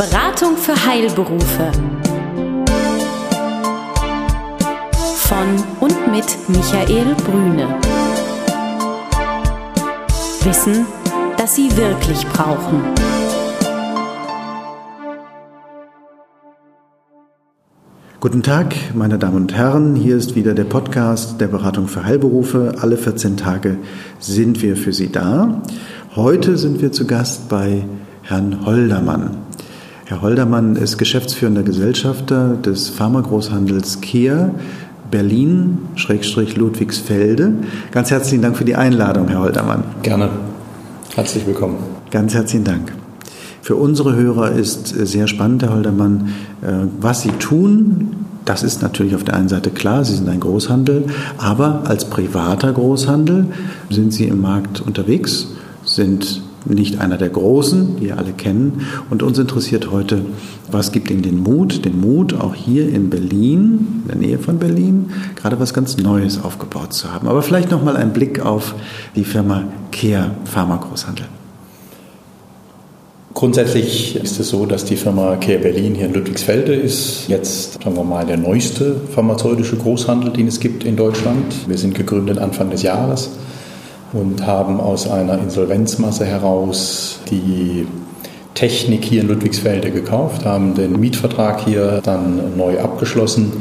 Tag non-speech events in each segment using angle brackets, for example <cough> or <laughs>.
Beratung für Heilberufe. Von und mit Michael Brüne. Wissen, das Sie wirklich brauchen. Guten Tag, meine Damen und Herren. Hier ist wieder der Podcast der Beratung für Heilberufe. Alle 14 Tage sind wir für Sie da. Heute sind wir zu Gast bei Herrn Holdermann. Herr Holdermann ist geschäftsführender Gesellschafter des Pharmagroßhandels Kia Berlin-Ludwigsfelde. Ganz herzlichen Dank für die Einladung, Herr Holdermann. Gerne. Herzlich willkommen. Ganz herzlichen Dank. Für unsere Hörer ist sehr spannend, Herr Holdermann, äh, was Sie tun. Das ist natürlich auf der einen Seite klar, Sie sind ein Großhandel, aber als privater Großhandel sind Sie im Markt unterwegs, sind nicht einer der Großen, die ihr alle kennen. Und uns interessiert heute, was gibt Ihnen den Mut, den Mut, auch hier in Berlin, in der Nähe von Berlin, gerade was ganz Neues aufgebaut zu haben. Aber vielleicht nochmal ein Blick auf die Firma Care Pharmagroßhandel. Grundsätzlich ist es so, dass die Firma Care Berlin hier in Ludwigsfelde ist. Jetzt, sagen wir mal, der neueste pharmazeutische Großhandel, den es gibt in Deutschland. Wir sind gegründet Anfang des Jahres und haben aus einer Insolvenzmasse heraus die Technik hier in Ludwigsfelde gekauft, haben den Mietvertrag hier dann neu abgeschlossen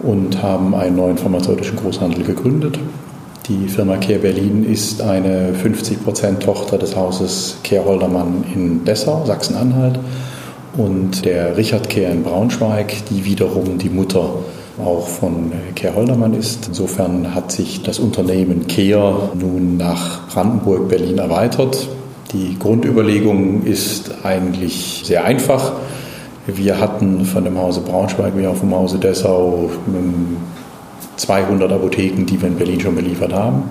und haben einen neuen pharmazeutischen Großhandel gegründet. Die Firma Care Berlin ist eine 50% Tochter des Hauses Care Holdermann in Dessau, Sachsen-Anhalt, und der Richard Care in Braunschweig, die wiederum die Mutter auch von Care Holdermann ist. Insofern hat sich das Unternehmen Care nun nach Brandenburg, Berlin erweitert. Die Grundüberlegung ist eigentlich sehr einfach. Wir hatten von dem Hause Braunschweig wie auch vom Hause Dessau 200 Apotheken, die wir in Berlin schon beliefert haben.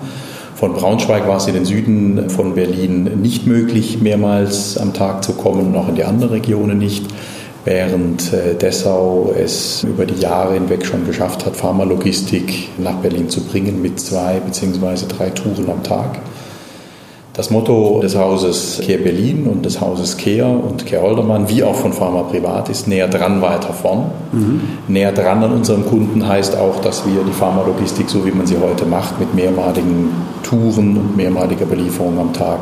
Von Braunschweig war es in den Süden von Berlin nicht möglich, mehrmals am Tag zu kommen, noch in die anderen Regionen nicht, während äh, Dessau es über die Jahre hinweg schon geschafft hat, Pharmalogistik nach Berlin zu bringen mit zwei bzw. drei Touren am Tag. Das Motto des Hauses Kehr Berlin und des Hauses Kehr und Kehr Holdermann, wie auch von Pharma Privat, ist näher dran, weiter vorn. Mhm. Näher dran an unserem Kunden heißt auch, dass wir die Pharmalogistik, so wie man sie heute macht, mit mehrmaligen Touren und mehrmaliger Belieferung am Tag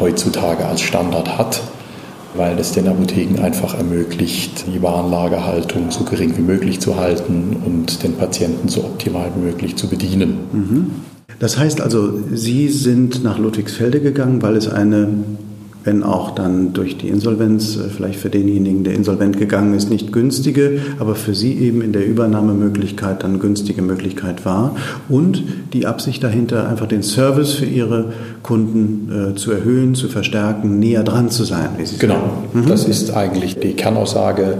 heutzutage als Standard hat, weil es den Apotheken einfach ermöglicht, die Warenlagerhaltung so gering wie möglich zu halten und den Patienten so optimal wie möglich zu bedienen. Mhm. Das heißt also, Sie sind nach Ludwigsfelde gegangen, weil es eine, wenn auch dann durch die Insolvenz, äh, vielleicht für denjenigen, der insolvent gegangen ist, nicht günstige, aber für Sie eben in der Übernahmemöglichkeit dann günstige Möglichkeit war. Und die Absicht dahinter, einfach den Service für Ihre Kunden äh, zu erhöhen, zu verstärken, näher dran zu sein. Wie Sie genau, mhm. das ist eigentlich die Kernaussage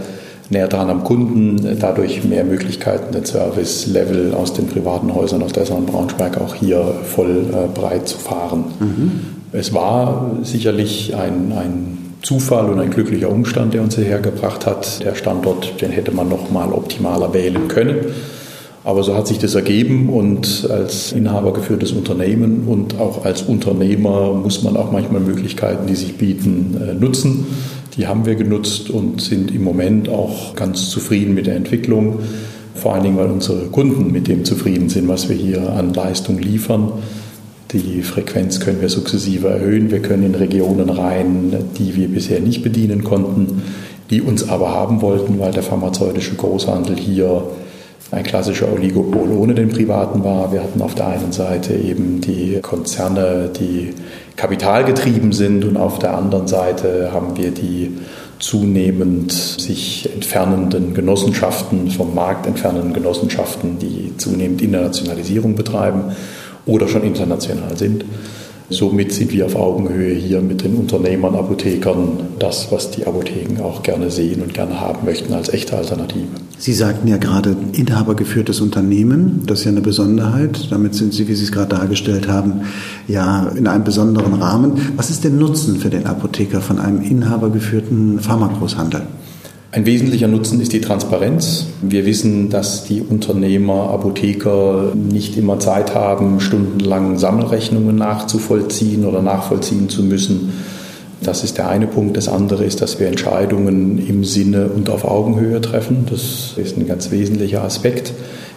näher dran am Kunden, dadurch mehr Möglichkeiten, den Service-Level aus den privaten Häusern aus Dessau und Braunschweig auch hier voll äh, breit zu fahren. Mhm. Es war sicherlich ein, ein Zufall und ein glücklicher Umstand, der uns hierher gebracht hat. Der Standort, den hätte man noch mal optimaler wählen können. Aber so hat sich das ergeben und als Inhaber geführtes Unternehmen und auch als Unternehmer muss man auch manchmal Möglichkeiten, die sich bieten, äh, nutzen. Die haben wir genutzt und sind im Moment auch ganz zufrieden mit der Entwicklung. Vor allen Dingen, weil unsere Kunden mit dem zufrieden sind, was wir hier an Leistung liefern. Die Frequenz können wir sukzessive erhöhen. Wir können in Regionen rein, die wir bisher nicht bedienen konnten, die uns aber haben wollten, weil der pharmazeutische Großhandel hier ein klassischer Oligopol ohne den Privaten war. Wir hatten auf der einen Seite eben die Konzerne, die kapitalgetrieben sind und auf der anderen Seite haben wir die zunehmend sich entfernenden Genossenschaften, vom Markt entfernenden Genossenschaften, die zunehmend Internationalisierung betreiben oder schon international sind. Somit sind wir auf Augenhöhe hier mit den Unternehmern, Apothekern, das, was die Apotheken auch gerne sehen und gerne haben möchten als echte Alternative. Sie sagten ja gerade inhabergeführtes Unternehmen, das ist ja eine Besonderheit. Damit sind Sie, wie Sie es gerade dargestellt haben, ja in einem besonderen Rahmen. Was ist der Nutzen für den Apotheker von einem inhabergeführten Pharmagroßhandel? Ein wesentlicher Nutzen ist die Transparenz. Wir wissen, dass die Unternehmer, Apotheker nicht immer Zeit haben, stundenlang Sammelrechnungen nachzuvollziehen oder nachvollziehen zu müssen. Das ist der eine Punkt. Das andere ist, dass wir Entscheidungen im Sinne und auf Augenhöhe treffen. Das ist ein ganz wesentlicher Aspekt.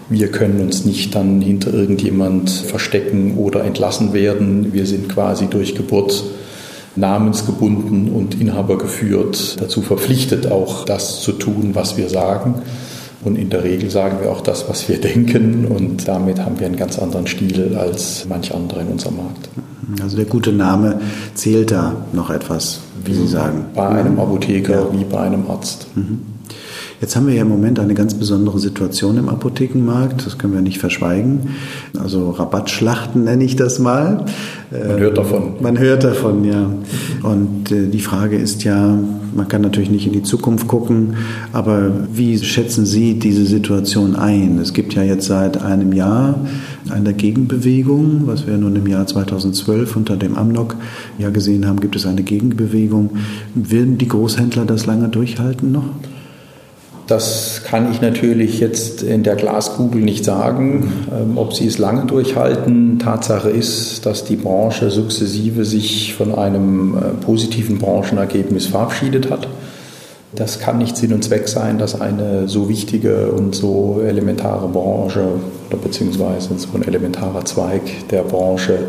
Wir können uns nicht dann hinter irgendjemand verstecken oder entlassen werden. Wir sind quasi durch Geburt namensgebunden und inhabergeführt dazu verpflichtet, auch das zu tun, was wir sagen. Und in der Regel sagen wir auch das, was wir <laughs> denken. Und damit haben wir einen ganz anderen Stil als manch andere in unserem Markt. Also der gute Name zählt da noch etwas, wie Sie sagen. Bei einem Apotheker ja. wie bei einem Arzt. Mhm. Jetzt haben wir ja im Moment eine ganz besondere Situation im Apothekenmarkt, das können wir nicht verschweigen. Also Rabattschlachten nenne ich das mal. Man hört davon. Man hört davon, ja. Und äh, die Frage ist ja, man kann natürlich nicht in die Zukunft gucken, aber wie schätzen Sie diese Situation ein? Es gibt ja jetzt seit einem Jahr eine Gegenbewegung, was wir nun im Jahr 2012 unter dem Amnok ja gesehen haben, gibt es eine Gegenbewegung. Werden die Großhändler das lange durchhalten noch? Das kann ich natürlich jetzt in der Glaskugel nicht sagen, ähm, ob sie es lange durchhalten. Tatsache ist, dass die Branche sukzessive sich von einem äh, positiven Branchenergebnis verabschiedet hat. Das kann nicht Sinn und Zweck sein, dass eine so wichtige und so elementare Branche oder beziehungsweise so ein elementarer Zweig der Branche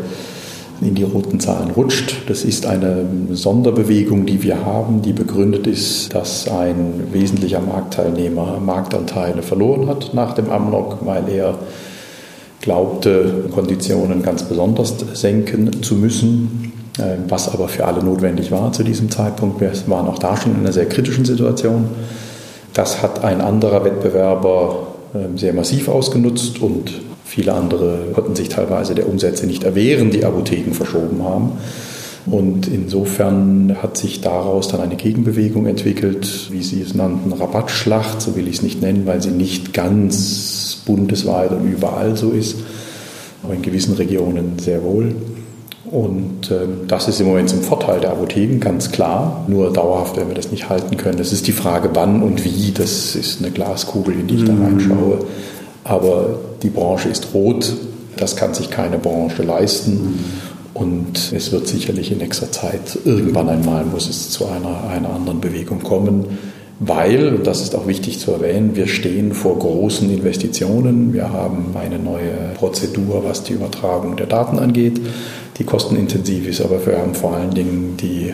in die roten Zahlen rutscht. Das ist eine Sonderbewegung, die wir haben, die begründet ist, dass ein wesentlicher Marktteilnehmer Marktanteile verloren hat nach dem Amnok, weil er glaubte, Konditionen ganz besonders senken zu müssen, äh, was aber für alle notwendig war zu diesem Zeitpunkt. Wir waren auch da schon in einer sehr kritischen Situation. Das hat ein anderer Wettbewerber ähm, sehr massiv ausgenutzt und Viele andere konnten sich teilweise der Umsätze nicht erwehren, die Apotheken verschoben haben. Und insofern hat sich daraus dann eine Gegenbewegung entwickelt, wie Sie es nannten, Rabattschlacht, so will ich es nicht nennen, weil sie nicht ganz bundesweit und überall so ist, aber in gewissen Regionen sehr wohl. Und äh, das ist im Moment zum Vorteil der Apotheken, ganz klar. Nur dauerhaft werden wir das nicht halten können. Es ist die Frage, wann und wie. Das ist eine Glaskugel, in die ich da mhm. reinschaue. Aber die Branche ist rot, das kann sich keine Branche leisten. Und es wird sicherlich in nächster Zeit irgendwann einmal muss es zu einer, einer anderen Bewegung kommen, weil, und das ist auch wichtig zu erwähnen, wir stehen vor großen Investitionen. Wir haben eine neue Prozedur, was die Übertragung der Daten angeht, die kostenintensiv ist, aber wir haben vor allen Dingen die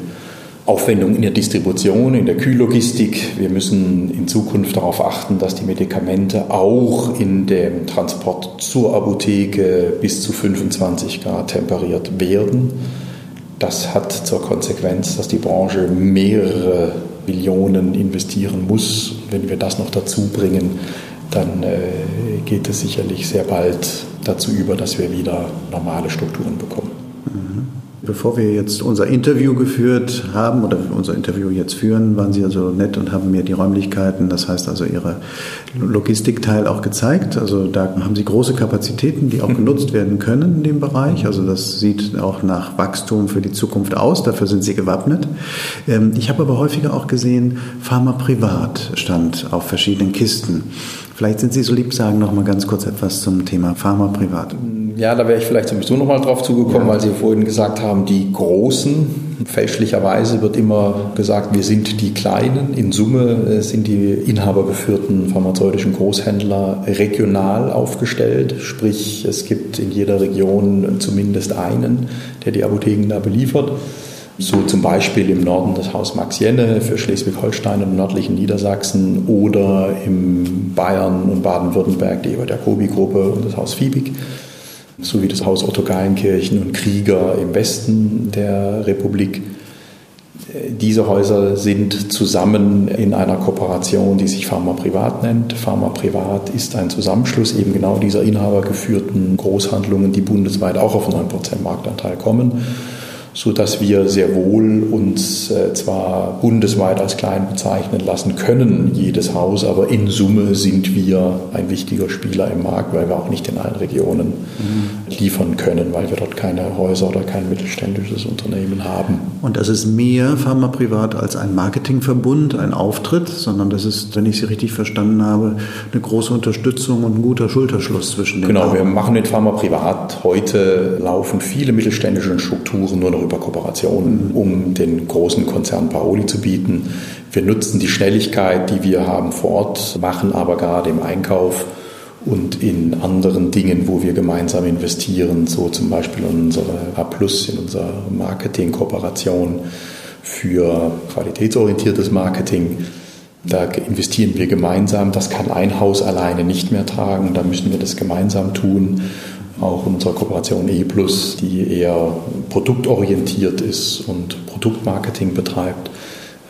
Aufwendungen in der Distribution, in der Kühllogistik. Wir müssen in Zukunft darauf achten, dass die Medikamente auch in dem Transport zur Apotheke bis zu 25 Grad temperiert werden. Das hat zur Konsequenz, dass die Branche mehrere Billionen investieren muss. Wenn wir das noch dazu bringen, dann äh, geht es sicherlich sehr bald dazu über, dass wir wieder normale Strukturen bekommen. Bevor wir jetzt unser Interview geführt haben oder unser Interview jetzt führen, waren Sie also nett und haben mir die Räumlichkeiten, das heißt also Ihre Logistikteil auch gezeigt. Also da haben Sie große Kapazitäten, die auch mhm. genutzt werden können in dem Bereich. Also das sieht auch nach Wachstum für die Zukunft aus. Dafür sind Sie gewappnet. Ähm, ich habe aber häufiger auch gesehen, Pharma Privat stand auf verschiedenen Kisten. Vielleicht sind Sie so lieb, sagen noch mal ganz kurz etwas zum Thema Pharma Privat. Ja, da wäre ich vielleicht sowieso noch mal drauf zugekommen, ja. weil Sie vorhin gesagt haben, die Großen. Fälschlicherweise wird immer gesagt, wir sind die Kleinen. In Summe äh, sind die inhabergeführten pharmazeutischen Großhändler regional aufgestellt. Sprich, es gibt in jeder Region zumindest einen, der die Apotheken da beliefert. So zum Beispiel im Norden das Haus Max Jenne für Schleswig-Holstein und nördlichen Niedersachsen oder im Bayern und Baden-Württemberg die Ebert Jacobi-Gruppe und das Haus Fiebig sowie das Haus Otto Geilenkirchen und Krieger im Westen der Republik. Diese Häuser sind zusammen in einer Kooperation, die sich Pharma Privat nennt. Pharma Privat ist ein Zusammenschluss eben genau dieser inhabergeführten Großhandlungen, die bundesweit auch auf 9% Marktanteil kommen, sodass wir sehr wohl uns äh, zwar bundesweit als klein bezeichnen lassen können, jedes Haus, aber in Summe sind wir ein wichtiger Spieler im Markt, weil wir auch nicht in allen Regionen mhm. liefern können, weil wir dort keine Häuser oder kein mittelständisches Unternehmen haben. Und das ist mehr Pharma Privat als ein Marketingverbund, ein Auftritt, sondern das ist, wenn ich Sie richtig verstanden habe, eine große Unterstützung und ein guter Schulterschluss zwischen den Genau, Partnern. wir machen mit Pharma Privat. Heute laufen viele mittelständische Strukturen nur noch über Kooperationen, mhm. um den großen Konzern Paoli zu bieten. Wir nutzen die Schnelligkeit, die wir haben vor Ort, machen aber gerade im Einkauf und in anderen Dingen, wo wir gemeinsam investieren, so zum Beispiel in unsere A+, in unserer Marketing-Kooperation für qualitätsorientiertes Marketing. Da investieren wir gemeinsam. Das kann ein Haus alleine nicht mehr tragen. Da müssen wir das gemeinsam tun. Auch unsere Kooperation E+, die eher produktorientiert ist und Produktmarketing betreibt.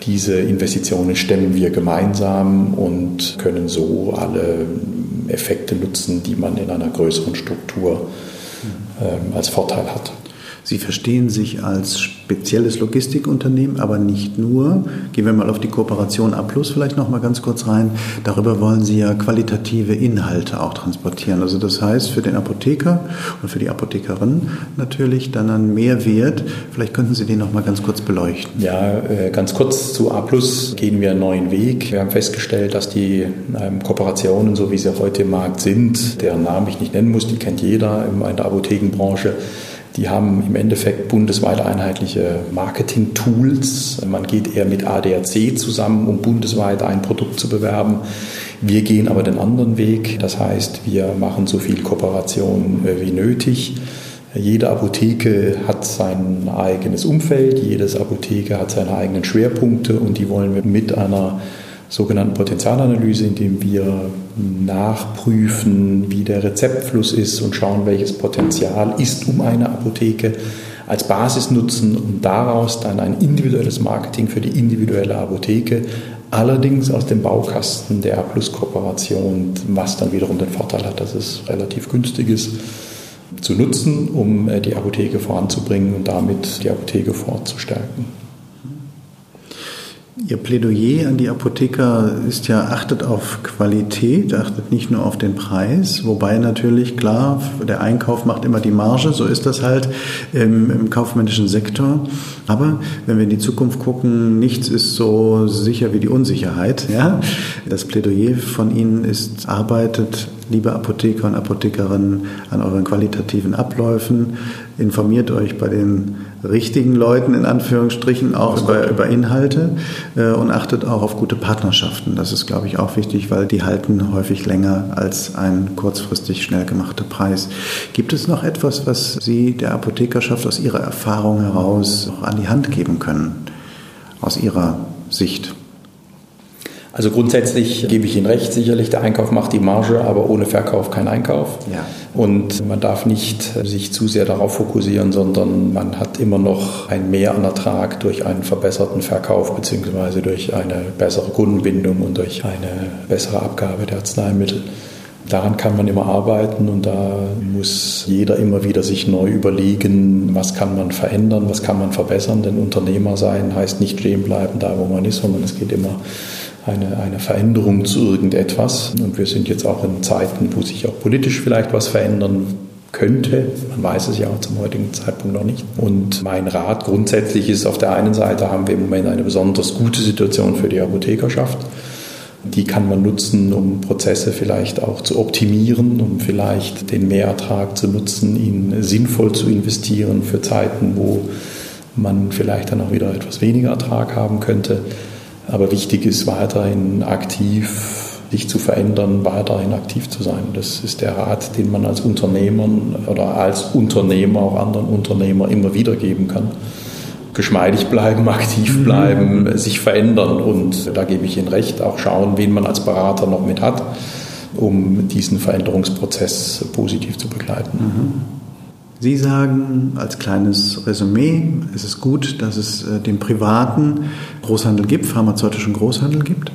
Diese Investitionen stemmen wir gemeinsam und können so alle Effekte nutzen, die man in einer größeren Struktur ähm, als Vorteil hat. Sie verstehen sich als spezielles Logistikunternehmen, aber nicht nur. Gehen wir mal auf die Kooperation A Plus vielleicht noch mal ganz kurz rein. Darüber wollen Sie ja qualitative Inhalte auch transportieren. Also das heißt für den Apotheker und für die Apothekerin natürlich dann ein Mehrwert. Vielleicht könnten Sie den noch mal ganz kurz beleuchten. Ja, äh, ganz kurz zu A Plus gehen wir einen neuen Weg. Wir haben festgestellt, dass die ähm, Kooperationen, so wie sie heute im Markt sind, deren Namen ich nicht nennen muss, die kennt jeder in der Apothekenbranche, die haben im Endeffekt bundesweit einheitliche Marketing-Tools. Man geht eher mit ADAC zusammen, um bundesweit ein Produkt zu bewerben. Wir gehen aber den anderen Weg. Das heißt, wir machen so viel Kooperation äh, wie nötig. Jede Apotheke hat sein eigenes Umfeld, jedes Apotheke hat seine eigenen Schwerpunkte und die wollen wir mit einer sogenannten Potenzialanalyse, indem wir nachprüfen, wie der Rezeptfluss ist und schauen, welches Potenzial ist um eine Apotheke als Basis nutzen und daraus dann ein individuelles Marketing für die individuelle Apotheke, allerdings aus dem Baukasten der A-Plus-Kooperation, was dann wiederum den Vorteil hat, dass es relativ günstig ist zu nutzen, um äh, die Apotheke voranzubringen und damit die Apotheke fortzustärken. Ihr Plädoyer an die Apotheker ist ja, achtet auf Qualität, achtet nicht nur auf den Preis, wobei natürlich klar, der Einkauf macht immer die Marge, so ist das halt im, im kaufmännischen Sektor. Aber wenn wir in die Zukunft gucken, nichts ist so sicher wie die Unsicherheit. Ja? Das Plädoyer von Ihnen ist, arbeitet liebe Apotheker und Apothekerinnen, an euren qualitativen Abläufen. Informiert euch bei den richtigen Leuten, in Anführungsstrichen, auch über, über Inhalte äh, und achtet auch auf gute Partnerschaften. Das ist, glaube ich, auch wichtig, weil die halten häufig länger als ein kurzfristig schnell gemachter Preis. Gibt es noch etwas, was Sie der Apothekerschaft aus Ihrer Erfahrung heraus noch an die Hand geben können, aus Ihrer Sicht? Also grundsätzlich gebe ich Ihnen recht, sicherlich der Einkauf macht die Marge, aber ohne Verkauf kein Einkauf. Ja. Und man darf nicht sich zu sehr darauf fokussieren, sondern man hat immer noch ein Mehr an Ertrag durch einen verbesserten Verkauf beziehungsweise durch eine bessere Kundenbindung und durch eine bessere Abgabe der Arzneimittel. Daran kann man immer arbeiten und da muss jeder immer wieder sich neu überlegen, was kann man verändern, was kann man verbessern. Denn Unternehmer sein heißt nicht stehen bleiben da, wo man ist, sondern es geht immer eine, eine Veränderung zu irgendetwas. Und wir sind jetzt auch in Zeiten, wo sich auch politisch vielleicht was verändern könnte. Man weiß es ja zum heutigen Zeitpunkt noch nicht. Und mein Rat grundsätzlich ist, auf der einen Seite haben wir im Moment eine besonders gute Situation für die Apothekerschaft. Die kann man nutzen, um Prozesse vielleicht auch zu optimieren, um vielleicht den Mehrertrag zu nutzen, ihn sinnvoll zu investieren für Zeiten, wo man vielleicht dann auch wieder etwas weniger Ertrag haben könnte. Aber wichtig ist weiterhin aktiv sich zu verändern, weiterhin aktiv zu sein. Das ist der Rat, den man als Unternehmer oder als Unternehmer auch anderen Unternehmer immer wieder geben kann. Geschmeidig bleiben, <laughs> aktiv mhm. bleiben, mhm. sich verändern und da gebe ich Ihnen recht, auch schauen, wen man als Berater noch mit hat, um diesen Veränderungsprozess positiv zu begleiten. Mhm. Sie sagen als kleines Resümee, es ist gut, dass es äh, den privaten Großhandel gibt, pharmazeutischen Großhandel gibt.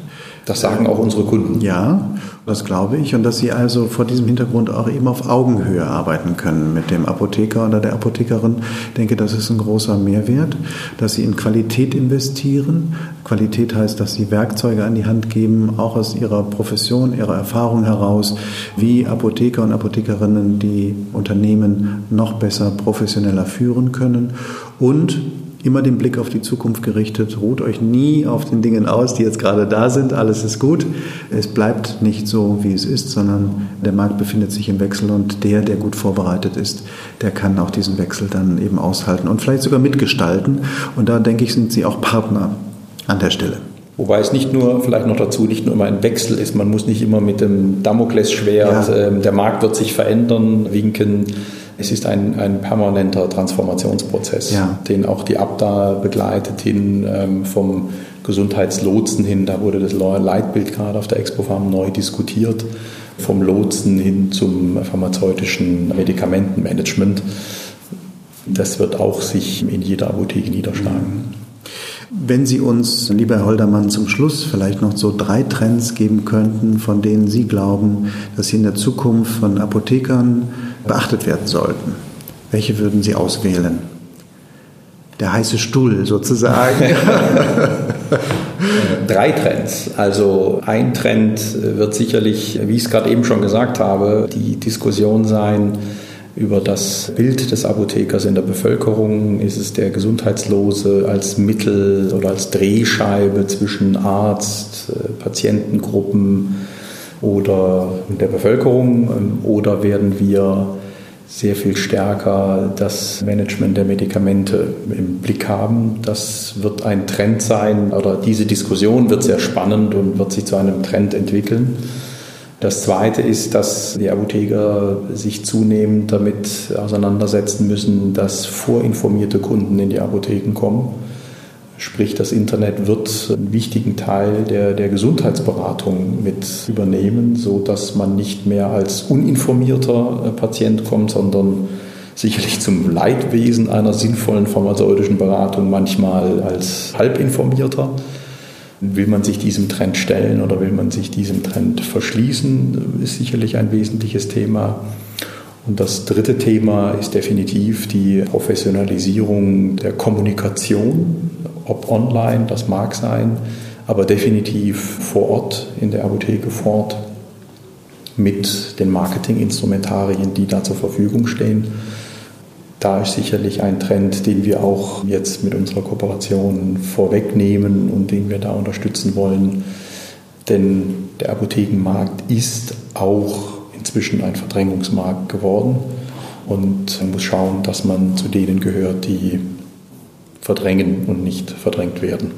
Das sagen auch unsere Kunden. Ja, das glaube ich. Und dass Sie also vor diesem Hintergrund auch eben auf Augenhöhe arbeiten können mit dem Apotheker oder der Apothekerin. Ich denke, das ist ein großer Mehrwert, dass Sie in Qualität investieren. Qualität heißt, dass Sie Werkzeuge an die Hand geben, auch aus Ihrer Profession, Ihrer Erfahrung heraus, wie Apotheker und Apothekerinnen die Unternehmen noch besser, professioneller führen können. Und immer den Blick auf die Zukunft gerichtet. Ruht euch nie auf den Dingen aus, die jetzt gerade da sind. Alles ist gut. Es bleibt nicht so, wie es ist, sondern der Markt befindet sich im Wechsel und der, der gut vorbereitet ist, der kann auch diesen Wechsel dann eben aushalten und vielleicht sogar mitgestalten. Und da denke ich, sind Sie auch Partner an der Stelle. Wobei es nicht nur, vielleicht noch dazu, nicht nur immer ein Wechsel ist. Man muss nicht immer mit dem Damoklesschwert, ja. Ähm, der Markt wird sich verändern, winken es ist ein, ein permanenter Transformationsprozess, ja. den auch die Abda begleitet hin ähm, vom Gesundheitslotsen hin. Da wurde das Leitbild gerade auf der Expo Farm neu diskutiert, vom Lotsen hin zum pharmazeutischen Medikamentenmanagement. Das wird auch sich in jeder Apotheke niederschlagen. Wenn Sie uns, lieber Herr Holdermann, zum Schluss vielleicht noch so drei Trends geben könnten, von denen Sie glauben, dass sie in der Zukunft von Apothekern beachtet werden sollten. Welche würden Sie auswählen? Der heiße Stuhl sozusagen. <laughs> Drei Trends. Also ein Trend wird sicherlich, wie ich es gerade eben schon gesagt habe, die Diskussion sein über das Bild des Apothekers in der Bevölkerung. Ist es der Gesundheitslose als Mittel oder als Drehscheibe zwischen Arzt, äh, Patientengruppen, oder der Bevölkerung oder werden wir sehr viel stärker das Management der Medikamente im Blick haben. Das wird ein Trend sein oder diese Diskussion wird sehr spannend und wird sich zu einem Trend entwickeln. Das Zweite ist, dass die Apotheker sich zunehmend damit auseinandersetzen müssen, dass vorinformierte Kunden in die Apotheken kommen Sprich, das Internet wird einen wichtigen Teil der, der Gesundheitsberatung mit übernehmen, so dass man nicht mehr als uninformierter äh, Patient kommt, sondern sicherlich zum Leidwesen einer sinnvollen pharmazeutischen Beratung manchmal als halbinformierter. Will man sich diesem Trend stellen oder will man sich diesem Trend verschließen, ist sicherlich ein wesentliches Thema. Und das dritte Thema ist definitiv die Professionalisierung der Kommunikation ob online, das mag sein, aber definitiv vor Ort in der Apotheke fort mit den Marketinginstrumentarien, die da zur Verfügung stehen. Da ist sicherlich ein Trend, den wir auch jetzt mit unserer Kooperation vorwegnehmen und den wir da unterstützen wollen. Denn der Apothekenmarkt ist auch inzwischen ein Verdrängungsmarkt geworden und man muss schauen, dass man zu denen gehört, die verdrängen und nicht verdrängt werden.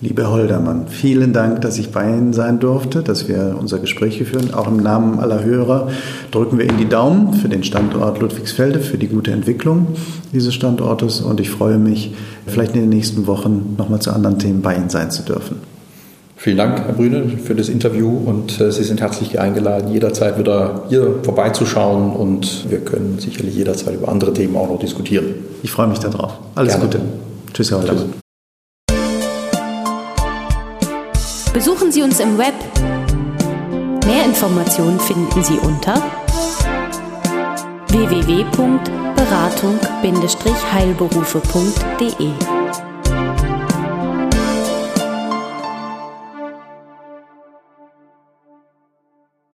Liebe Holdermann, vielen Dank, dass ich bei Ihnen sein durfte, dass wir unser Gespräch führen. Auch im Namen aller Hörer drücken wir Ihnen die Daumen für den Standort Ludwigsfelde, für die gute Entwicklung dieses Standortes und ich freue mich, vielleicht in den nächsten Wochen nochmal zu anderen Themen bei Ihnen sein zu dürfen. Vielen Dank, Herr Brüne, für das Interview und äh, Sie sind herzlich eingeladen, jederzeit wieder hier vorbeizuschauen und wir können sicherlich jederzeit über andere Themen auch noch diskutieren. Ich freue mich darauf. Alles Gerne. Gute. Tschüss, Herr Holder. Besuchen Sie uns im Web. Mehr Informationen finden Sie unter www.beratung-heilberufe.de